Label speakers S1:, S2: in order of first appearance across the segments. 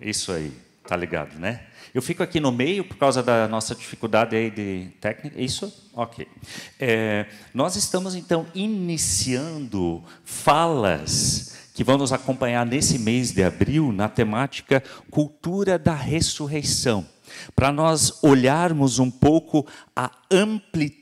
S1: Isso aí, tá ligado, né? Eu fico aqui no meio por causa da nossa dificuldade aí de técnica. Isso? Ok. É, nós estamos, então, iniciando falas que vão nos acompanhar nesse mês de abril na temática Cultura da Ressurreição, para nós olharmos um pouco a amplitude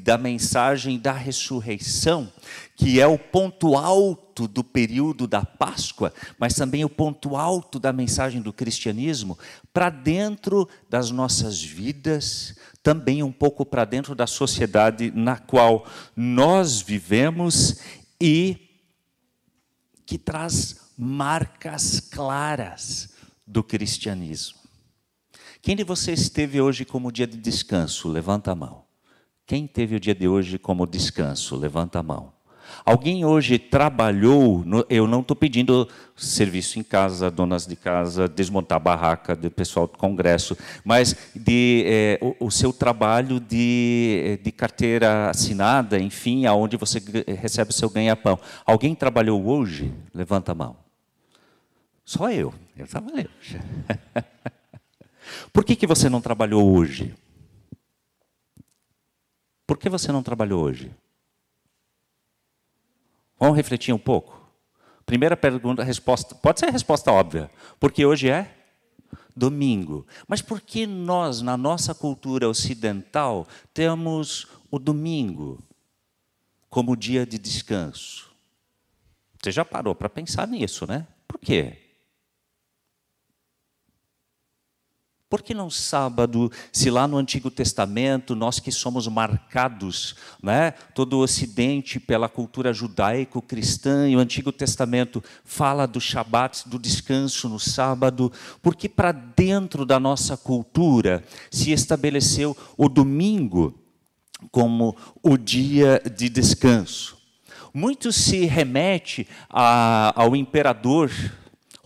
S1: da mensagem da ressurreição, que é o ponto alto do período da Páscoa, mas também o ponto alto da mensagem do cristianismo, para dentro das nossas vidas, também um pouco para dentro da sociedade na qual nós vivemos e que traz marcas claras do cristianismo. Quem de vocês teve hoje como dia de descanso? Levanta a mão. Quem teve o dia de hoje como descanso? Levanta a mão. Alguém hoje trabalhou, no, eu não estou pedindo serviço em casa, donas de casa, desmontar barraca do pessoal do congresso, mas de, é, o, o, seu trabalho de, de carteira assinada, enfim, aonde você recebe o seu ganha-pão. Alguém trabalhou hoje? Levanta a mão. Só eu. Eu trabalhei. Por que, que você não trabalhou hoje? Por que você não trabalhou hoje? Vamos refletir um pouco? Primeira pergunta, resposta, pode ser a resposta óbvia, porque hoje é domingo. Mas por que nós, na nossa cultura ocidental, temos o domingo como dia de descanso? Você já parou para pensar nisso, né? Por quê? Por que não sábado, se lá no Antigo Testamento, nós que somos marcados, né, todo o Ocidente pela cultura judaico-cristã, e o Antigo Testamento fala do Shabat, do descanso no sábado, porque para dentro da nossa cultura se estabeleceu o domingo como o dia de descanso. Muito se remete a, ao imperador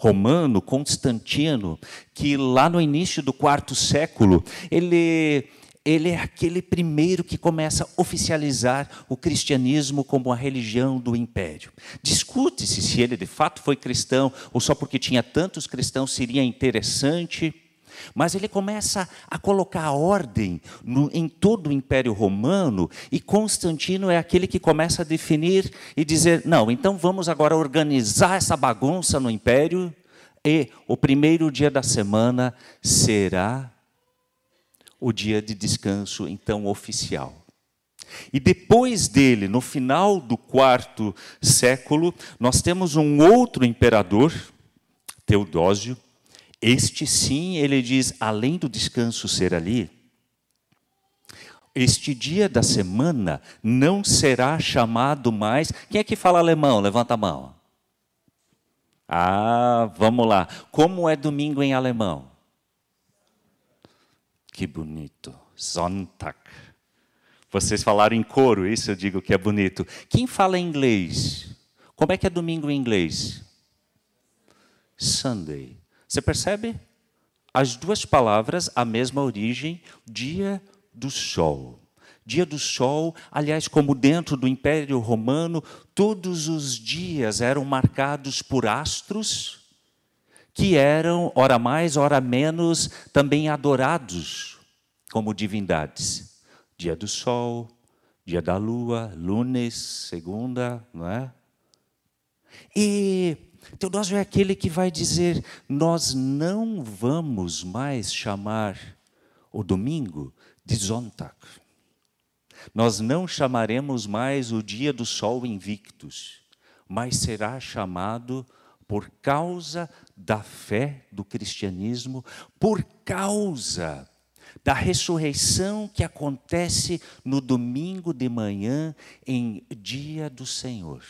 S1: romano, Constantino, que lá no início do quarto século, ele, ele é aquele primeiro que começa a oficializar o cristianismo como a religião do império. Discute-se se ele de fato foi cristão ou só porque tinha tantos cristãos seria interessante. Mas ele começa a colocar ordem no, em todo o Império Romano, e Constantino é aquele que começa a definir e dizer: não, então vamos agora organizar essa bagunça no Império, e o primeiro dia da semana será o dia de descanso, então oficial. E depois dele, no final do quarto século, nós temos um outro imperador, Teodósio, este sim, ele diz, além do descanso ser ali, este dia da semana não será chamado mais. Quem é que fala alemão? Levanta a mão. Ah, vamos lá. Como é domingo em alemão? Que bonito. Sonntag. Vocês falaram em coro, isso eu digo que é bonito. Quem fala inglês? Como é que é domingo em inglês? Sunday. Você percebe? As duas palavras, a mesma origem, dia do sol. Dia do sol, aliás, como dentro do Império Romano, todos os dias eram marcados por astros que eram, ora mais, ora menos, também adorados como divindades. Dia do sol, dia da lua, lunes, segunda, não é? E Teodósio é aquele que vai dizer: nós não vamos mais chamar o domingo de Sonntag. Nós não chamaremos mais o dia do sol invictus, mas será chamado por causa da fé do cristianismo, por causa da ressurreição que acontece no domingo de manhã, em dia do Senhor.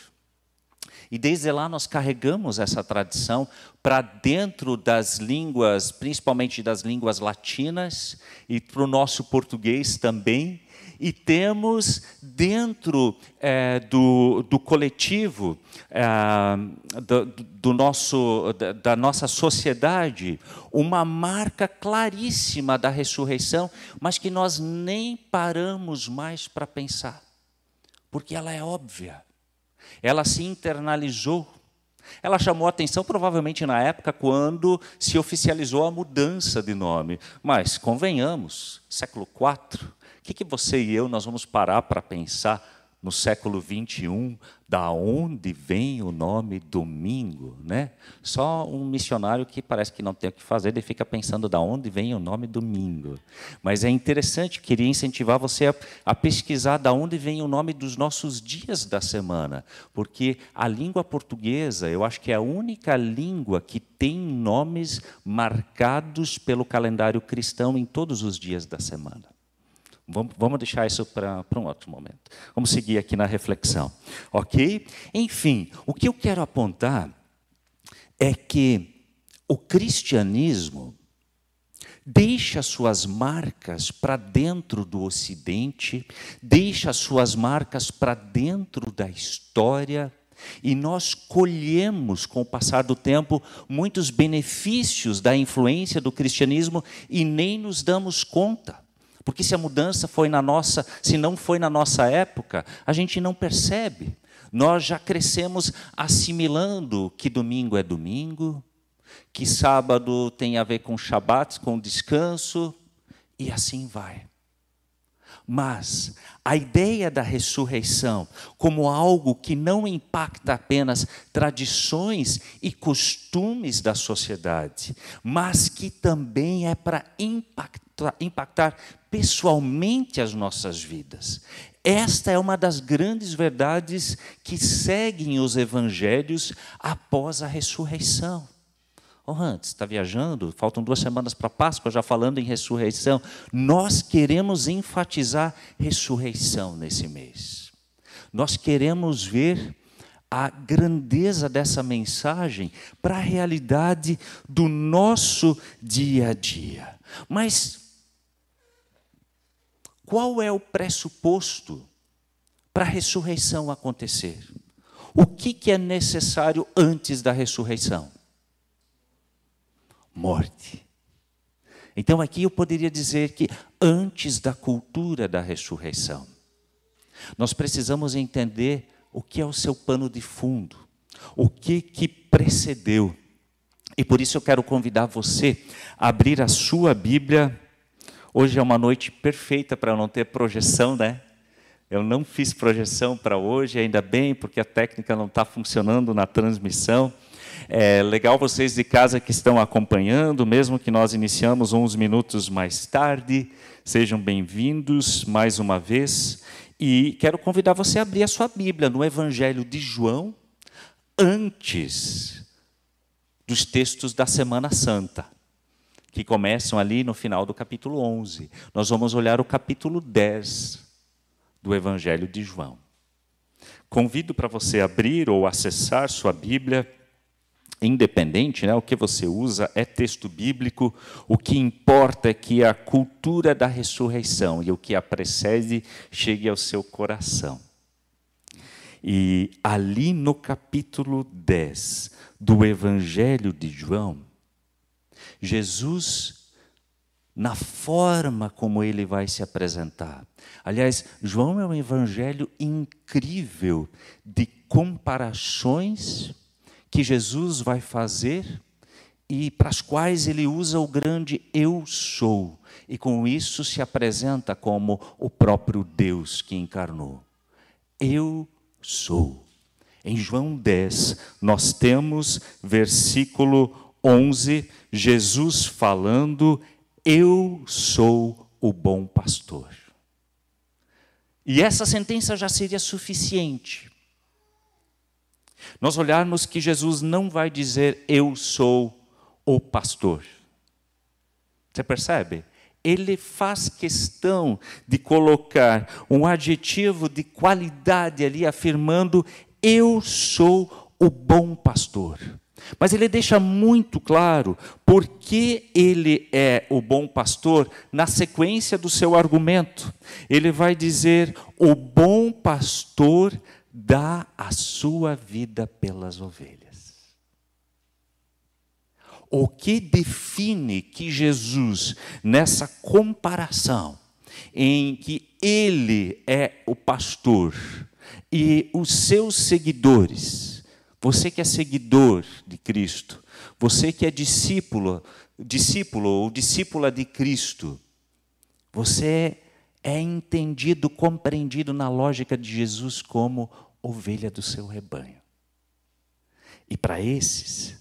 S1: E desde lá nós carregamos essa tradição para dentro das línguas, principalmente das línguas latinas, e para o nosso português também. E temos dentro é, do, do coletivo, é, do, do, nosso, da, da nossa sociedade, uma marca claríssima da ressurreição, mas que nós nem paramos mais para pensar, porque ela é óbvia ela se internalizou. Ela chamou atenção provavelmente na época quando se oficializou a mudança de nome. Mas, convenhamos, século IV, o que, que você e eu nós vamos parar para pensar no século 21, da onde vem o nome domingo, né? Só um missionário que parece que não tem o que fazer, ele fica pensando da onde vem o nome domingo. Mas é interessante, queria incentivar você a, a pesquisar da onde vem o nome dos nossos dias da semana, porque a língua portuguesa, eu acho que é a única língua que tem nomes marcados pelo calendário cristão em todos os dias da semana. Vamos deixar isso para um outro momento. Vamos seguir aqui na reflexão. Ok? Enfim, o que eu quero apontar é que o cristianismo deixa suas marcas para dentro do Ocidente, deixa suas marcas para dentro da história, e nós colhemos, com o passar do tempo, muitos benefícios da influência do cristianismo e nem nos damos conta. Porque se a mudança foi na nossa, se não foi na nossa época, a gente não percebe. Nós já crescemos assimilando que domingo é domingo, que sábado tem a ver com Shabat, com descanso, e assim vai. Mas a ideia da ressurreição como algo que não impacta apenas tradições e costumes da sociedade, mas que também é para impactar, impactar pessoalmente as nossas vidas. Esta é uma das grandes verdades que seguem os evangelhos após a ressurreição. Oh, Hans, está viajando? Faltam duas semanas para Páscoa, já falando em ressurreição. Nós queremos enfatizar ressurreição nesse mês. Nós queremos ver a grandeza dessa mensagem para a realidade do nosso dia a dia. Mas qual é o pressuposto para a ressurreição acontecer? O que, que é necessário antes da ressurreição? Morte. Então aqui eu poderia dizer que antes da cultura da ressurreição, nós precisamos entender o que é o seu pano de fundo, o que que precedeu. E por isso eu quero convidar você a abrir a sua Bíblia Hoje é uma noite perfeita para não ter projeção, né? Eu não fiz projeção para hoje, ainda bem, porque a técnica não está funcionando na transmissão. É legal vocês de casa que estão acompanhando, mesmo que nós iniciamos uns minutos mais tarde. Sejam bem-vindos mais uma vez. E quero convidar você a abrir a sua Bíblia no Evangelho de João, antes dos textos da Semana Santa que começam ali no final do capítulo 11. Nós vamos olhar o capítulo 10 do Evangelho de João. Convido para você abrir ou acessar sua Bíblia, independente, né, o que você usa é texto bíblico, o que importa é que a cultura da ressurreição e o que a precede chegue ao seu coração. E ali no capítulo 10 do Evangelho de João, Jesus, na forma como ele vai se apresentar. Aliás, João é um evangelho incrível de comparações que Jesus vai fazer e para as quais ele usa o grande eu sou, e com isso se apresenta como o próprio Deus que encarnou. Eu sou. Em João 10, nós temos versículo 11, Jesus falando: Eu sou o bom pastor. E essa sentença já seria suficiente. Nós olharmos que Jesus não vai dizer eu sou o pastor. Você percebe? Ele faz questão de colocar um adjetivo de qualidade ali, afirmando: Eu sou o bom pastor. Mas ele deixa muito claro por que ele é o bom pastor na sequência do seu argumento. Ele vai dizer: o bom pastor dá a sua vida pelas ovelhas. O que define que Jesus, nessa comparação, em que ele é o pastor e os seus seguidores, você que é seguidor de Cristo, você que é discípulo, discípulo ou discípula de Cristo, você é entendido, compreendido na lógica de Jesus como ovelha do seu rebanho. E para esses,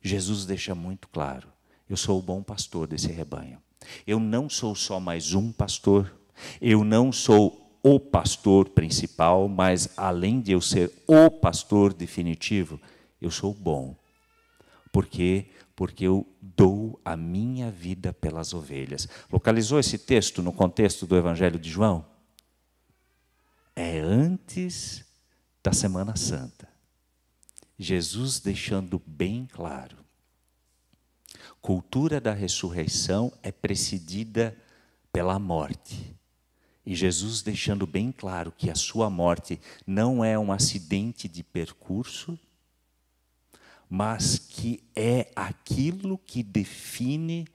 S1: Jesus deixa muito claro: eu sou o bom pastor desse rebanho. Eu não sou só mais um pastor, eu não sou o pastor principal, mas além de eu ser o pastor definitivo, eu sou bom. Por quê? Porque eu dou a minha vida pelas ovelhas. Localizou esse texto no contexto do Evangelho de João? É antes da Semana Santa. Jesus deixando bem claro: cultura da ressurreição é precedida pela morte. E Jesus deixando bem claro que a sua morte não é um acidente de percurso, mas que é aquilo que define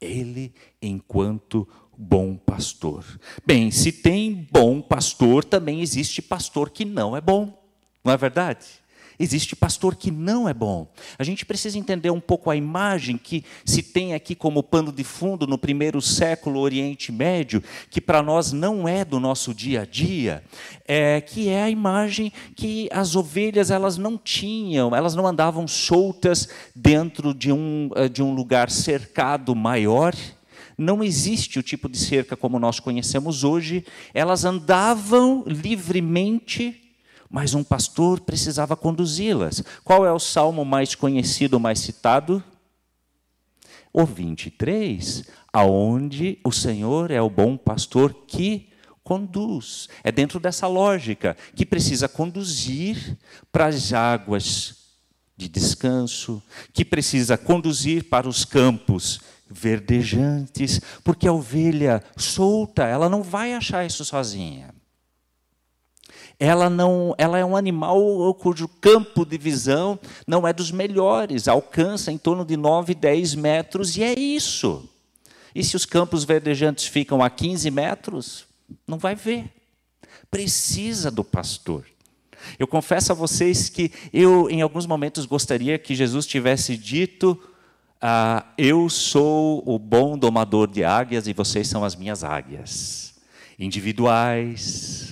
S1: ele enquanto bom pastor. Bem, se tem bom pastor, também existe pastor que não é bom, não é verdade? Existe pastor que não é bom. A gente precisa entender um pouco a imagem que se tem aqui como pano de fundo no primeiro século Oriente Médio, que para nós não é do nosso dia a dia, é, que é a imagem que as ovelhas elas não tinham, elas não andavam soltas dentro de um, eh, de um lugar cercado maior. Não existe o tipo de cerca como nós conhecemos hoje. Elas andavam livremente mas um pastor precisava conduzi-las. Qual é o salmo mais conhecido, mais citado? O 23, aonde o Senhor é o bom pastor que conduz. É dentro dessa lógica que precisa conduzir para as águas de descanso, que precisa conduzir para os campos verdejantes, porque a ovelha solta, ela não vai achar isso sozinha ela não, ela é um animal cujo campo de visão não é dos melhores, alcança em torno de 9, 10 metros e é isso. E se os campos verdejantes ficam a 15 metros, não vai ver. Precisa do pastor. Eu confesso a vocês que eu, em alguns momentos, gostaria que Jesus tivesse dito: ah, Eu sou o bom domador de águias e vocês são as minhas águias. Individuais,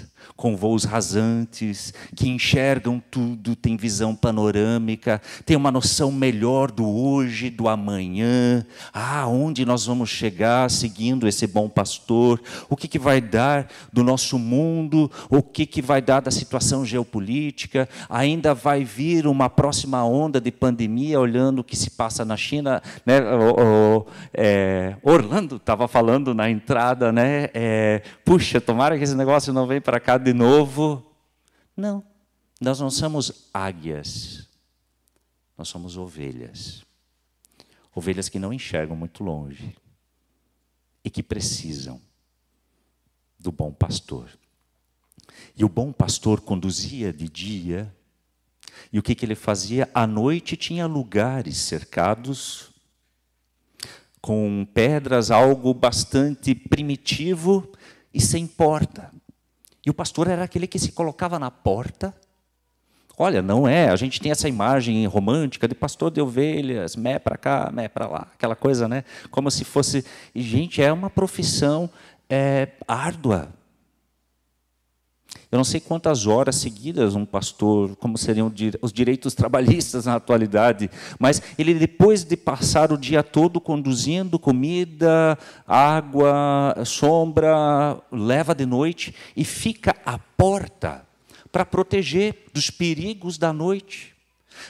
S1: com voos rasantes, que enxergam tudo, têm visão panorâmica, têm uma noção melhor do hoje, do amanhã, ah, onde nós vamos chegar seguindo esse bom pastor, o que, que vai dar do nosso mundo, o que, que vai dar da situação geopolítica, ainda vai vir uma próxima onda de pandemia, olhando o que se passa na China. Né? O, o, é, Orlando estava falando na entrada, né? É, puxa, tomara que esse negócio não venha para cá de de novo. Não, nós não somos águias, nós somos ovelhas. Ovelhas que não enxergam muito longe e que precisam do bom pastor. E o bom pastor conduzia de dia, e o que, que ele fazia? À noite tinha lugares cercados com pedras, algo bastante primitivo e sem porta. E o pastor era aquele que se colocava na porta. Olha, não é, a gente tem essa imagem romântica de pastor de ovelhas, mé para cá, mé para lá, aquela coisa, né? Como se fosse. E, gente, é uma profissão é, árdua. Eu não sei quantas horas seguidas um pastor, como seriam os direitos trabalhistas na atualidade, mas ele, depois de passar o dia todo conduzindo comida, água, sombra, leva de noite e fica à porta para proteger dos perigos da noite,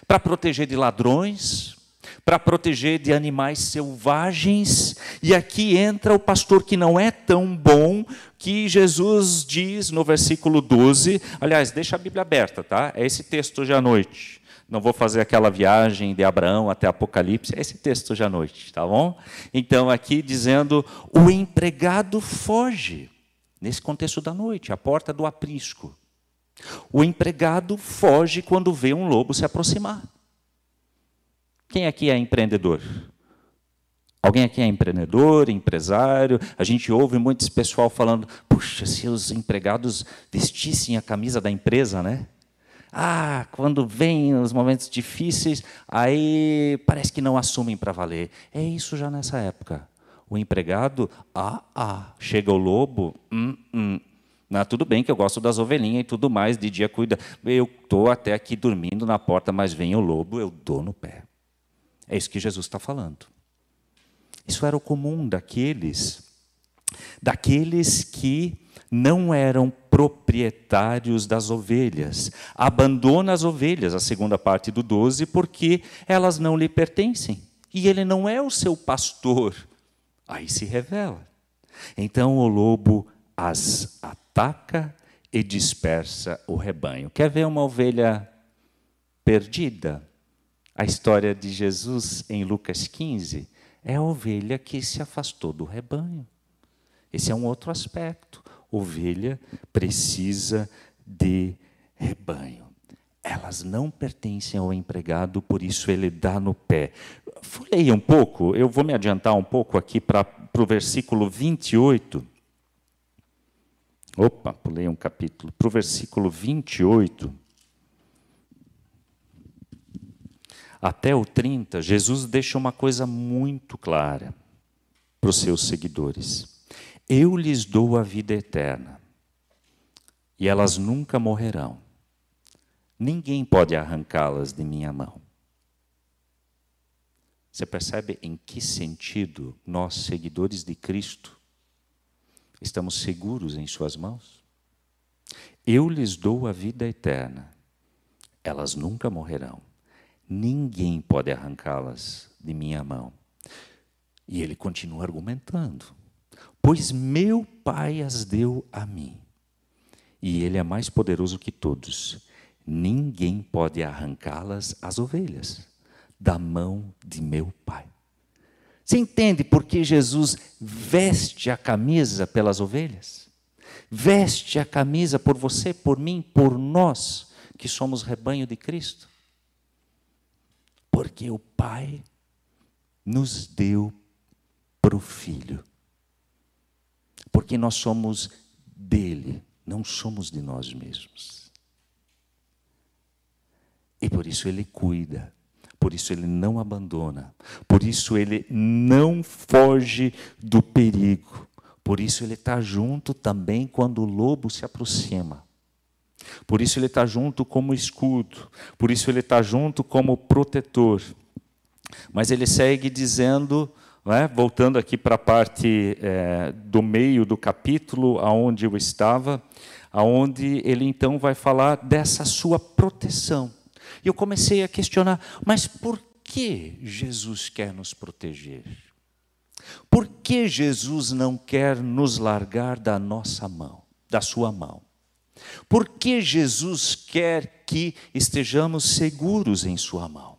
S1: para proteger de ladrões, para proteger de animais selvagens. E aqui entra o pastor que não é tão bom, que Jesus diz no versículo 12. Aliás, deixa a Bíblia aberta, tá? É esse texto hoje à noite. Não vou fazer aquela viagem de Abraão até Apocalipse, é esse texto hoje à noite, tá bom? Então, aqui dizendo: o empregado foge, nesse contexto da noite, a porta do aprisco. O empregado foge quando vê um lobo se aproximar. Quem aqui é empreendedor? Alguém aqui é empreendedor, empresário? A gente ouve muitos pessoal falando: puxa, se os empregados vestissem a camisa da empresa, né? Ah, quando vem os momentos difíceis, aí parece que não assumem para valer. É isso já nessa época. O empregado, ah, ah, chega o lobo, hum, hum. Tudo bem que eu gosto das ovelhinhas e tudo mais, de dia cuida. Eu estou até aqui dormindo na porta, mas vem o lobo, eu dou no pé. É isso que Jesus está falando. Isso era o comum daqueles, daqueles que não eram proprietários das ovelhas. Abandona as ovelhas, a segunda parte do 12, porque elas não lhe pertencem. E ele não é o seu pastor. Aí se revela. Então o lobo as ataca e dispersa o rebanho. Quer ver uma ovelha perdida? A história de Jesus em Lucas 15 é a ovelha que se afastou do rebanho. Esse é um outro aspecto. Ovelha precisa de rebanho. Elas não pertencem ao empregado, por isso ele dá no pé. Folheia um pouco, eu vou me adiantar um pouco aqui para o versículo 28. Opa, pulei um capítulo. Para o versículo 28. Até o 30, Jesus deixa uma coisa muito clara para os seus seguidores. Eu lhes dou a vida eterna, e elas nunca morrerão. Ninguém pode arrancá-las de minha mão. Você percebe em que sentido nós, seguidores de Cristo, estamos seguros em Suas mãos? Eu lhes dou a vida eterna, elas nunca morrerão. Ninguém pode arrancá-las de minha mão. E ele continua argumentando pois meu Pai as deu a mim. E ele é mais poderoso que todos. Ninguém pode arrancá-las as ovelhas da mão de meu Pai. Você entende por que Jesus veste a camisa pelas ovelhas? Veste a camisa por você, por mim, por nós, que somos rebanho de Cristo? Porque o Pai nos deu para o Filho porque nós somos dele, não somos de nós mesmos. E por isso ele cuida, por isso ele não abandona, por isso ele não foge do perigo, por isso ele está junto também quando o lobo se aproxima. Por isso ele está junto como escudo, por isso ele está junto como protetor. Mas ele segue dizendo é? Voltando aqui para a parte é, do meio do capítulo, aonde eu estava, aonde ele então vai falar dessa sua proteção. E eu comecei a questionar, mas por que Jesus quer nos proteger? Por que Jesus não quer nos largar da nossa mão, da sua mão? Por que Jesus quer que estejamos seguros em sua mão?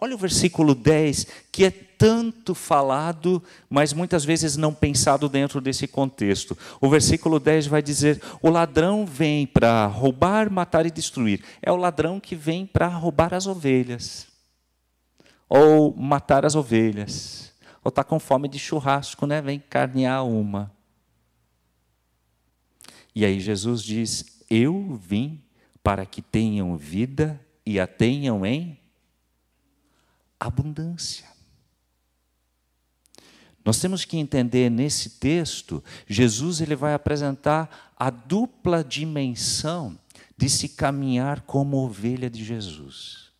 S1: Olha o versículo 10, que é tanto falado, mas muitas vezes não pensado dentro desse contexto. O versículo 10 vai dizer: O ladrão vem para roubar, matar e destruir. É o ladrão que vem para roubar as ovelhas, ou matar as ovelhas, ou está com fome de churrasco, né? vem carnear uma. E aí Jesus diz: Eu vim para que tenham vida e a tenham em abundância. Nós temos que entender nesse texto, Jesus ele vai apresentar a dupla dimensão de se caminhar como ovelha de Jesus.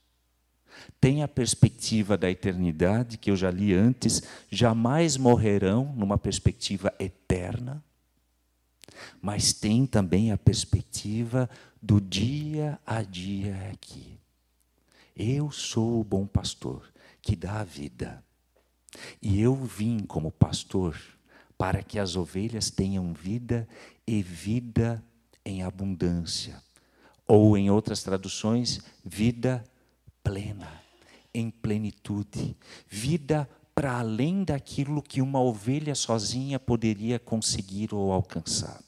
S1: Tem a perspectiva da eternidade, que eu já li antes, jamais morrerão numa perspectiva eterna, mas tem também a perspectiva do dia a dia aqui. Eu sou o bom pastor que dá a vida. E eu vim como pastor para que as ovelhas tenham vida e vida em abundância. Ou, em outras traduções, vida plena, em plenitude. Vida para além daquilo que uma ovelha sozinha poderia conseguir ou alcançar.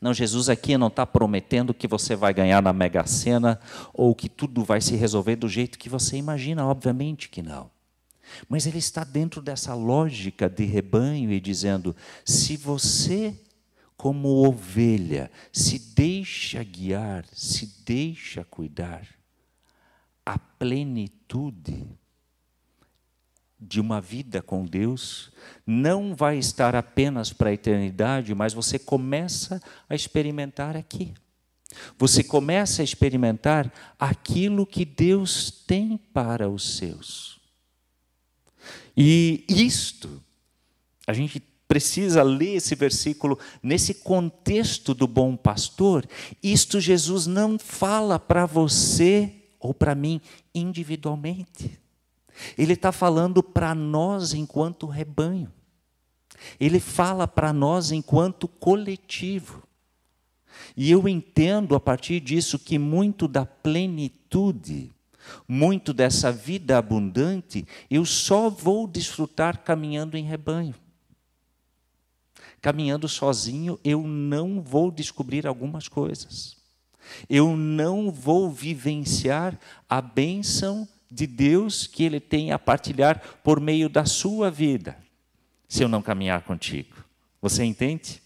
S1: Não, Jesus aqui não está prometendo que você vai ganhar na Mega Sena ou que tudo vai se resolver do jeito que você imagina, obviamente que não. Mas ele está dentro dessa lógica de rebanho e dizendo: se você como ovelha, se deixa guiar, se deixa cuidar, a plenitude de uma vida com Deus não vai estar apenas para a eternidade, mas você começa a experimentar aqui. Você começa a experimentar aquilo que Deus tem para os seus. E isto, a gente precisa ler esse versículo nesse contexto do bom pastor. Isto Jesus não fala para você ou para mim individualmente. Ele está falando para nós enquanto rebanho. Ele fala para nós enquanto coletivo. E eu entendo a partir disso que muito da plenitude, muito dessa vida abundante, eu só vou desfrutar caminhando em rebanho. Caminhando sozinho, eu não vou descobrir algumas coisas. Eu não vou vivenciar a bênção de Deus que Ele tem a partilhar por meio da sua vida, se eu não caminhar contigo. Você entende?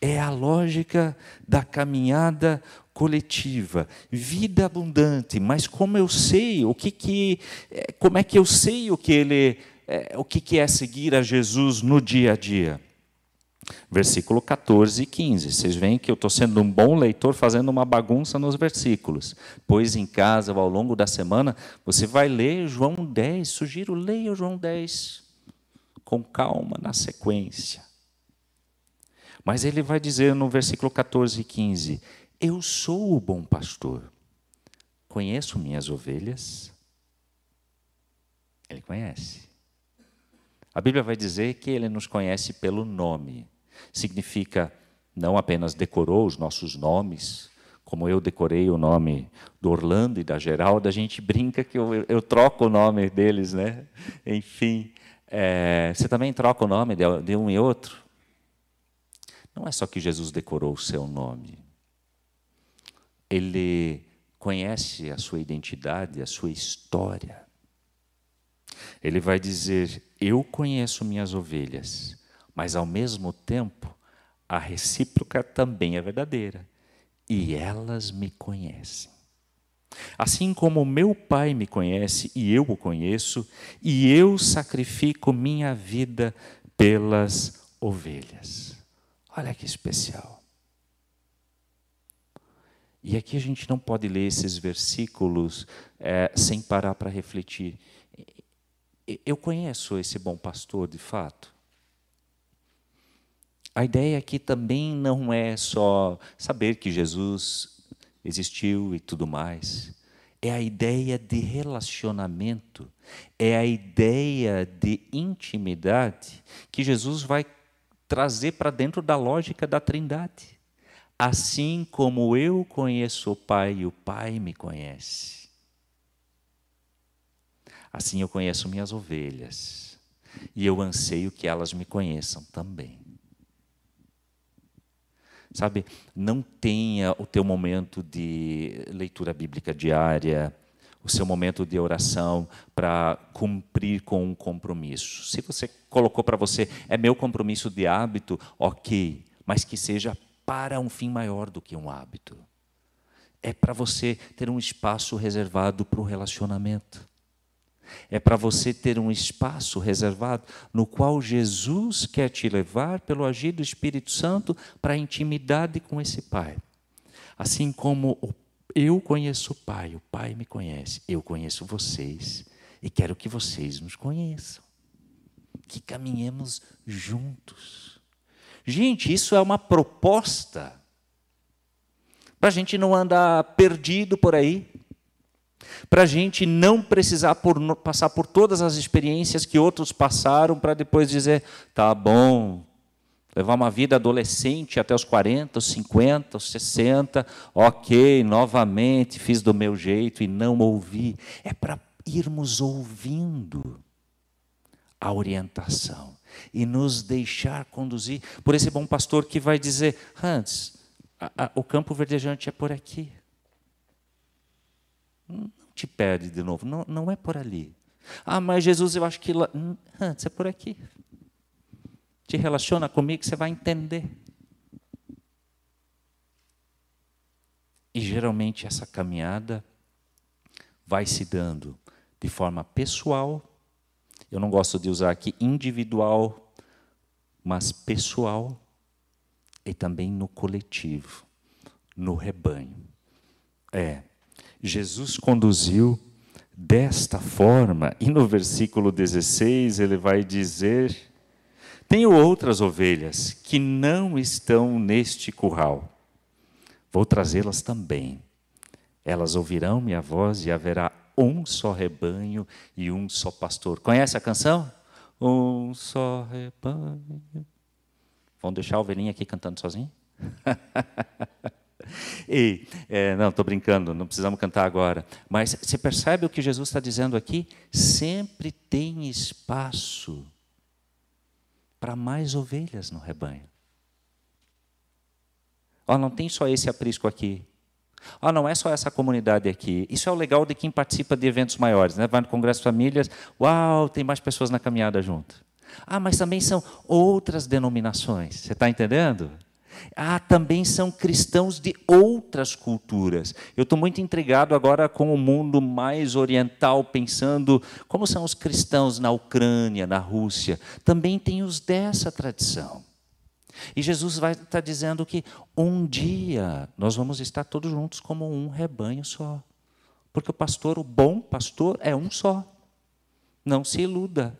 S1: É a lógica da caminhada coletiva, vida abundante. Mas como eu sei o que que, é, como é que eu sei o que ele, é, o que que é seguir a Jesus no dia a dia? Versículo 14 e 15. Vocês veem que eu estou sendo um bom leitor fazendo uma bagunça nos versículos. Pois em casa, ao longo da semana, você vai ler João 10. Sugiro, leia João 10 com calma, na sequência. Mas ele vai dizer no versículo 14 e 15: Eu sou o bom pastor, conheço minhas ovelhas. Ele conhece. A Bíblia vai dizer que ele nos conhece pelo nome. Significa não apenas decorou os nossos nomes, como eu decorei o nome do Orlando e da Geralda, a gente brinca que eu, eu troco o nome deles, né? Enfim, é, você também troca o nome de, de um e outro? Não é só que Jesus decorou o seu nome. Ele conhece a sua identidade, a sua história. Ele vai dizer: Eu conheço minhas ovelhas, mas ao mesmo tempo, a recíproca também é verdadeira, e elas me conhecem. Assim como meu Pai me conhece e eu o conheço, e eu sacrifico minha vida pelas ovelhas. Olha que especial. E aqui a gente não pode ler esses versículos é, sem parar para refletir. Eu conheço esse bom pastor de fato. A ideia aqui também não é só saber que Jesus existiu e tudo mais. É a ideia de relacionamento, é a ideia de intimidade que Jesus vai trazer para dentro da lógica da Trindade. Assim como eu conheço o Pai e o Pai me conhece. Assim eu conheço minhas ovelhas. E eu anseio que elas me conheçam também. Sabe, não tenha o teu momento de leitura bíblica diária, o seu momento de oração para cumprir com um compromisso. Se você colocou para você, é meu compromisso de hábito, ok, mas que seja para um fim maior do que um hábito. É para você ter um espaço reservado para o relacionamento. É para você ter um espaço reservado no qual Jesus quer te levar, pelo agir do Espírito Santo, para a intimidade com esse Pai. Assim como eu conheço o Pai, o Pai me conhece, eu conheço vocês e quero que vocês nos conheçam. Que caminhemos juntos. Gente, isso é uma proposta para a gente não andar perdido por aí, para a gente não precisar por, passar por todas as experiências que outros passaram para depois dizer: tá bom, levar uma vida adolescente até os 40, os 50, os 60, ok, novamente fiz do meu jeito e não ouvi. É para irmos ouvindo a orientação e nos deixar conduzir por esse bom pastor que vai dizer: Hans, a, a, o campo verdejante é por aqui. Não te perde de novo, não, não é por ali. Ah, mas Jesus, eu acho que lá. Hans, é por aqui. te relaciona comigo, você vai entender. E geralmente essa caminhada vai se dando de forma pessoal. Eu não gosto de usar aqui individual, mas pessoal e também no coletivo, no rebanho. É, Jesus conduziu desta forma, e no versículo 16 ele vai dizer: Tenho outras ovelhas que não estão neste curral. Vou trazê-las também. Elas ouvirão minha voz e haverá um só rebanho e um só pastor. Conhece a canção? Um só rebanho. Vão deixar a ovelhinha aqui cantando sozinho? E, é, não, estou brincando, não precisamos cantar agora. Mas você percebe o que Jesus está dizendo aqui? Sempre tem espaço para mais ovelhas no rebanho. Oh, não tem só esse aprisco aqui. Oh, não é só essa comunidade aqui. Isso é o legal de quem participa de eventos maiores. Né? Vai no Congresso de Famílias, uau, tem mais pessoas na caminhada junto. Ah, mas também são outras denominações. Você está entendendo? Ah, também são cristãos de outras culturas. Eu estou muito intrigado agora com o mundo mais oriental, pensando como são os cristãos na Ucrânia, na Rússia. Também tem os dessa tradição. E Jesus vai estar dizendo que um dia nós vamos estar todos juntos como um rebanho só. Porque o pastor, o bom pastor, é um só. Não se iluda.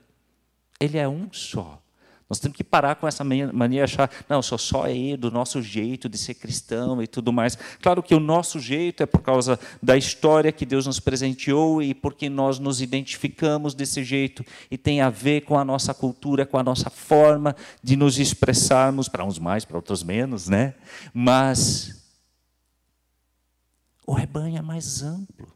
S1: Ele é um só. Nós temos que parar com essa mania de achar, não, sou só aí do nosso jeito de ser cristão e tudo mais. Claro que o nosso jeito é por causa da história que Deus nos presenteou e porque nós nos identificamos desse jeito e tem a ver com a nossa cultura, com a nossa forma de nos expressarmos, para uns mais, para outros menos, né? Mas o rebanho é mais amplo.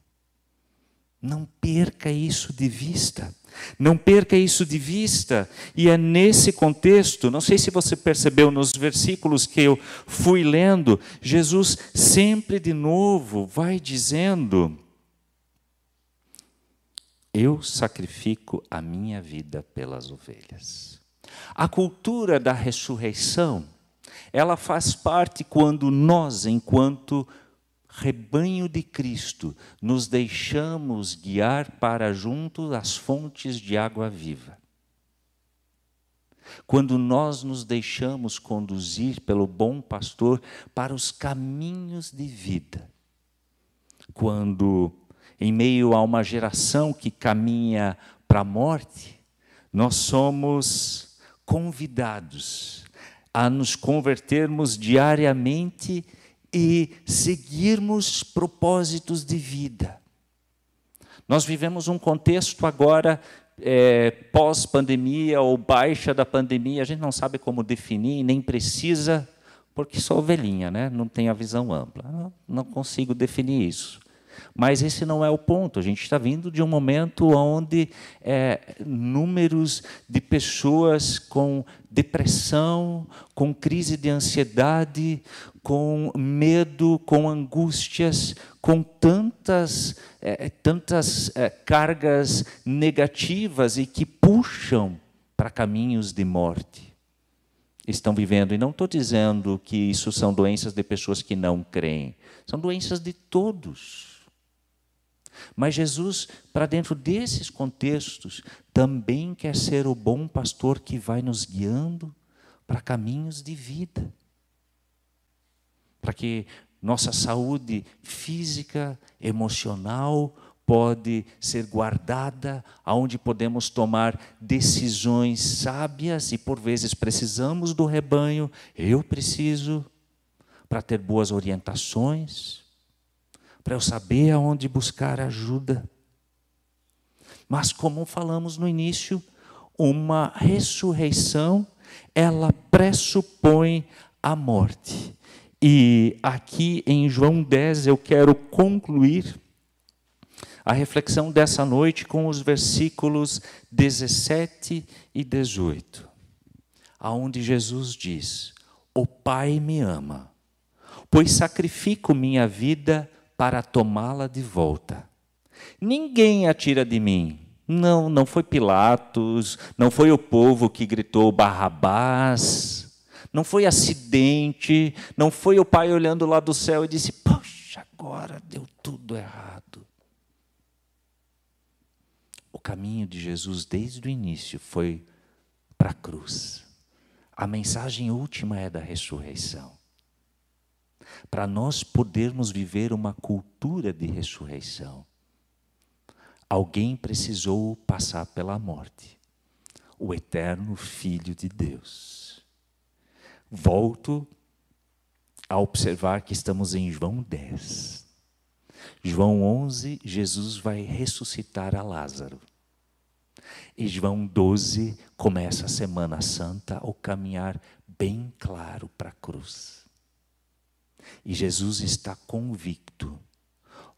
S1: Não perca isso de vista. Não perca isso de vista. E é nesse contexto, não sei se você percebeu nos versículos que eu fui lendo, Jesus sempre de novo vai dizendo: Eu sacrifico a minha vida pelas ovelhas. A cultura da ressurreição, ela faz parte quando nós, enquanto rebanho de Cristo, nos deixamos guiar para junto das fontes de água viva. Quando nós nos deixamos conduzir pelo bom pastor para os caminhos de vida. Quando, em meio a uma geração que caminha para a morte, nós somos convidados a nos convertermos diariamente e seguirmos propósitos de vida. Nós vivemos um contexto agora é, pós-pandemia ou baixa da pandemia, a gente não sabe como definir, nem precisa, porque sou ovelhinha, né? não tenho a visão ampla. Não consigo definir isso. Mas esse não é o ponto. A gente está vindo de um momento onde é, números de pessoas com depressão, com crise de ansiedade, com medo, com angústias, com tantas, é, tantas é, cargas negativas e que puxam para caminhos de morte. Estão vivendo, e não estou dizendo que isso são doenças de pessoas que não creem, são doenças de todos. Mas Jesus, para dentro desses contextos, também quer ser o bom pastor que vai nos guiando para caminhos de vida. Para que nossa saúde física, emocional, pode ser guardada, aonde podemos tomar decisões sábias e por vezes precisamos do rebanho, eu preciso para ter boas orientações, para eu saber aonde buscar ajuda. Mas como falamos no início, uma ressurreição, ela pressupõe a morte. E aqui em João 10 eu quero concluir a reflexão dessa noite com os versículos 17 e 18, aonde Jesus diz: O Pai me ama, pois sacrifico minha vida para tomá-la de volta. Ninguém a tira de mim, Não, não foi Pilatos, não foi o povo que gritou Barrabás, não foi acidente, não foi o pai olhando lá do céu e disse: Poxa, agora deu tudo errado. O caminho de Jesus desde o início foi para a cruz. A mensagem última é da ressurreição. Para nós podermos viver uma cultura de ressurreição, alguém precisou passar pela morte o eterno Filho de Deus. Volto a observar que estamos em João 10. João 11, Jesus vai ressuscitar a Lázaro. E João 12 começa a Semana Santa, o caminhar bem claro para a cruz. E Jesus está convicto: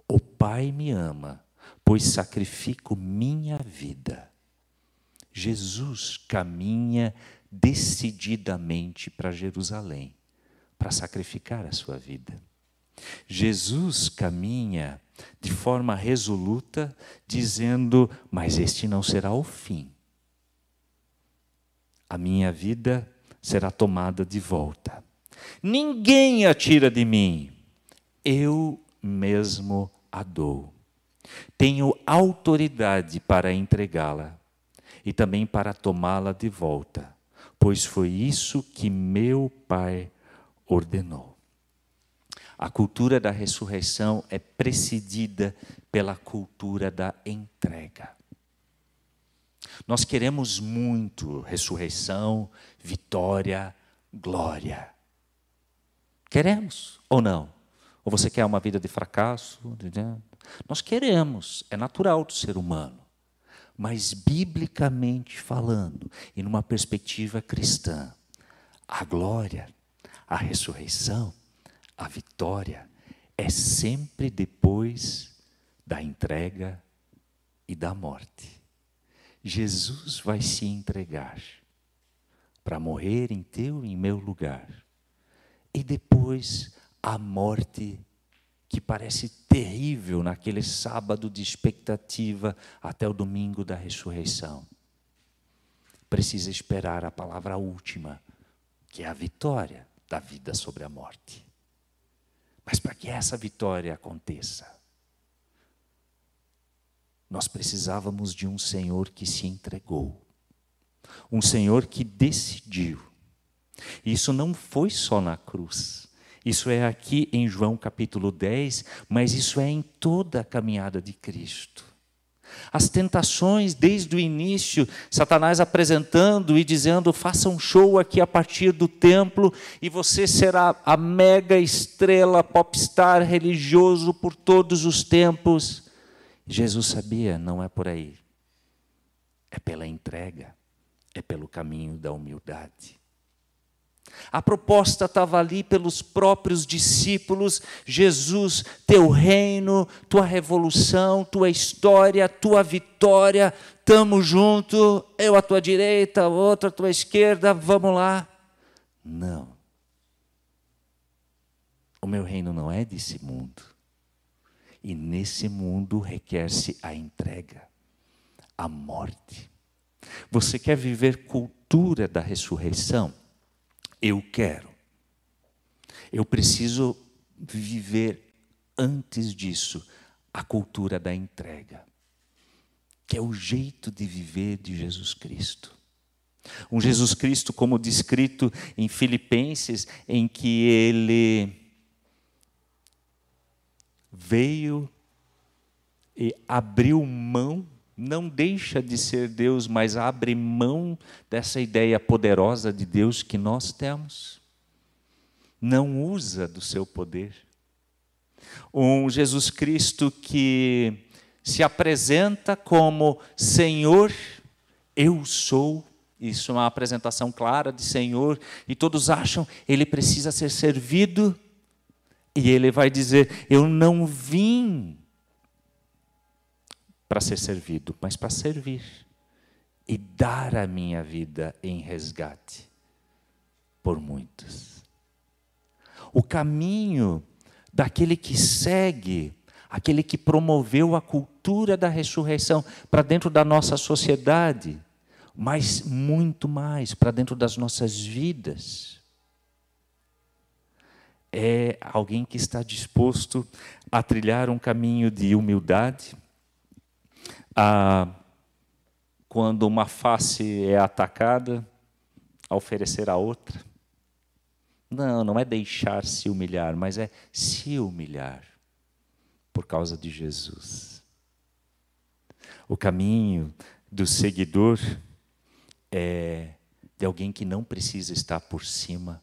S1: o Pai me ama, pois sacrifico minha vida. Jesus caminha decididamente para Jerusalém para sacrificar a sua vida. Jesus caminha de forma resoluta, dizendo: Mas este não será o fim. A minha vida será tomada de volta. Ninguém a tira de mim, eu mesmo a dou. Tenho autoridade para entregá-la e também para tomá-la de volta, pois foi isso que meu Pai ordenou. A cultura da ressurreição é precedida pela cultura da entrega. Nós queremos muito ressurreição, vitória, glória. Queremos ou não? Ou você quer uma vida de fracasso? Nós queremos, é natural do ser humano. Mas, biblicamente falando, e numa perspectiva cristã, a glória a ressurreição, a vitória, é sempre depois da entrega e da morte. Jesus vai se entregar para morrer em teu e em meu lugar. E depois a morte que parece terrível naquele sábado de expectativa até o domingo da ressurreição. Precisa esperar a palavra última, que é a vitória da vida sobre a morte. Mas para que essa vitória aconteça, nós precisávamos de um Senhor que se entregou, um Senhor que decidiu. Isso não foi só na cruz, isso é aqui em João capítulo 10, mas isso é em toda a caminhada de Cristo. As tentações desde o início, Satanás apresentando e dizendo: faça um show aqui a partir do templo e você será a mega estrela popstar religioso por todos os tempos. Jesus sabia, não é por aí. É pela entrega, é pelo caminho da humildade. A proposta estava ali pelos próprios discípulos: Jesus, teu reino, tua revolução, tua história, tua vitória, estamos junto, eu à tua direita, outro à tua esquerda, vamos lá. Não. O meu reino não é desse mundo. E nesse mundo requer-se a entrega, a morte. Você quer viver cultura da ressurreição? Eu quero. Eu preciso viver antes disso a cultura da entrega, que é o jeito de viver de Jesus Cristo. Um Jesus Cristo, como descrito em Filipenses, em que ele veio e abriu mão não deixa de ser Deus, mas abre mão dessa ideia poderosa de Deus que nós temos. Não usa do seu poder. Um Jesus Cristo que se apresenta como Senhor, eu sou. Isso é uma apresentação clara de Senhor, e todos acham ele precisa ser servido, e ele vai dizer: Eu não vim para ser servido, mas para servir e dar a minha vida em resgate por muitos. O caminho daquele que segue, aquele que promoveu a cultura da ressurreição para dentro da nossa sociedade, mas muito mais para dentro das nossas vidas. É alguém que está disposto a trilhar um caminho de humildade, a, quando uma face é atacada, a oferecer a outra. Não, não é deixar se humilhar, mas é se humilhar por causa de Jesus. O caminho do seguidor é de alguém que não precisa estar por cima,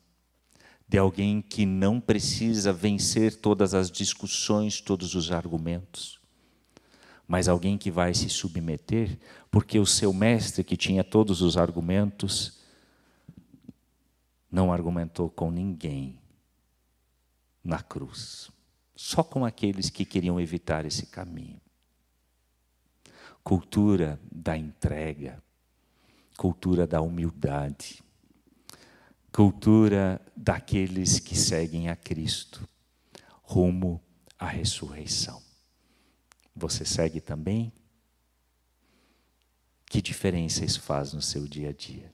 S1: de alguém que não precisa vencer todas as discussões, todos os argumentos, mas alguém que vai se submeter, porque o seu mestre, que tinha todos os argumentos, não argumentou com ninguém na cruz só com aqueles que queriam evitar esse caminho. Cultura da entrega, cultura da humildade, cultura daqueles que seguem a Cristo, rumo à ressurreição. Você segue também? Que diferença isso faz no seu dia a dia?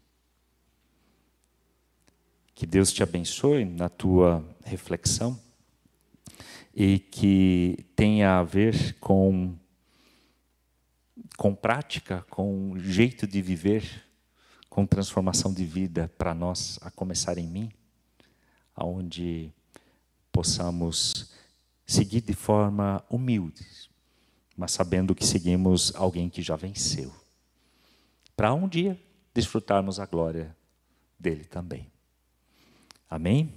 S1: Que Deus te abençoe na tua reflexão e que tenha a ver com, com prática, com jeito de viver, com transformação de vida para nós, a começar em mim, aonde possamos seguir de forma humilde, mas sabendo que seguimos alguém que já venceu, para um dia desfrutarmos a glória dele também. Amém?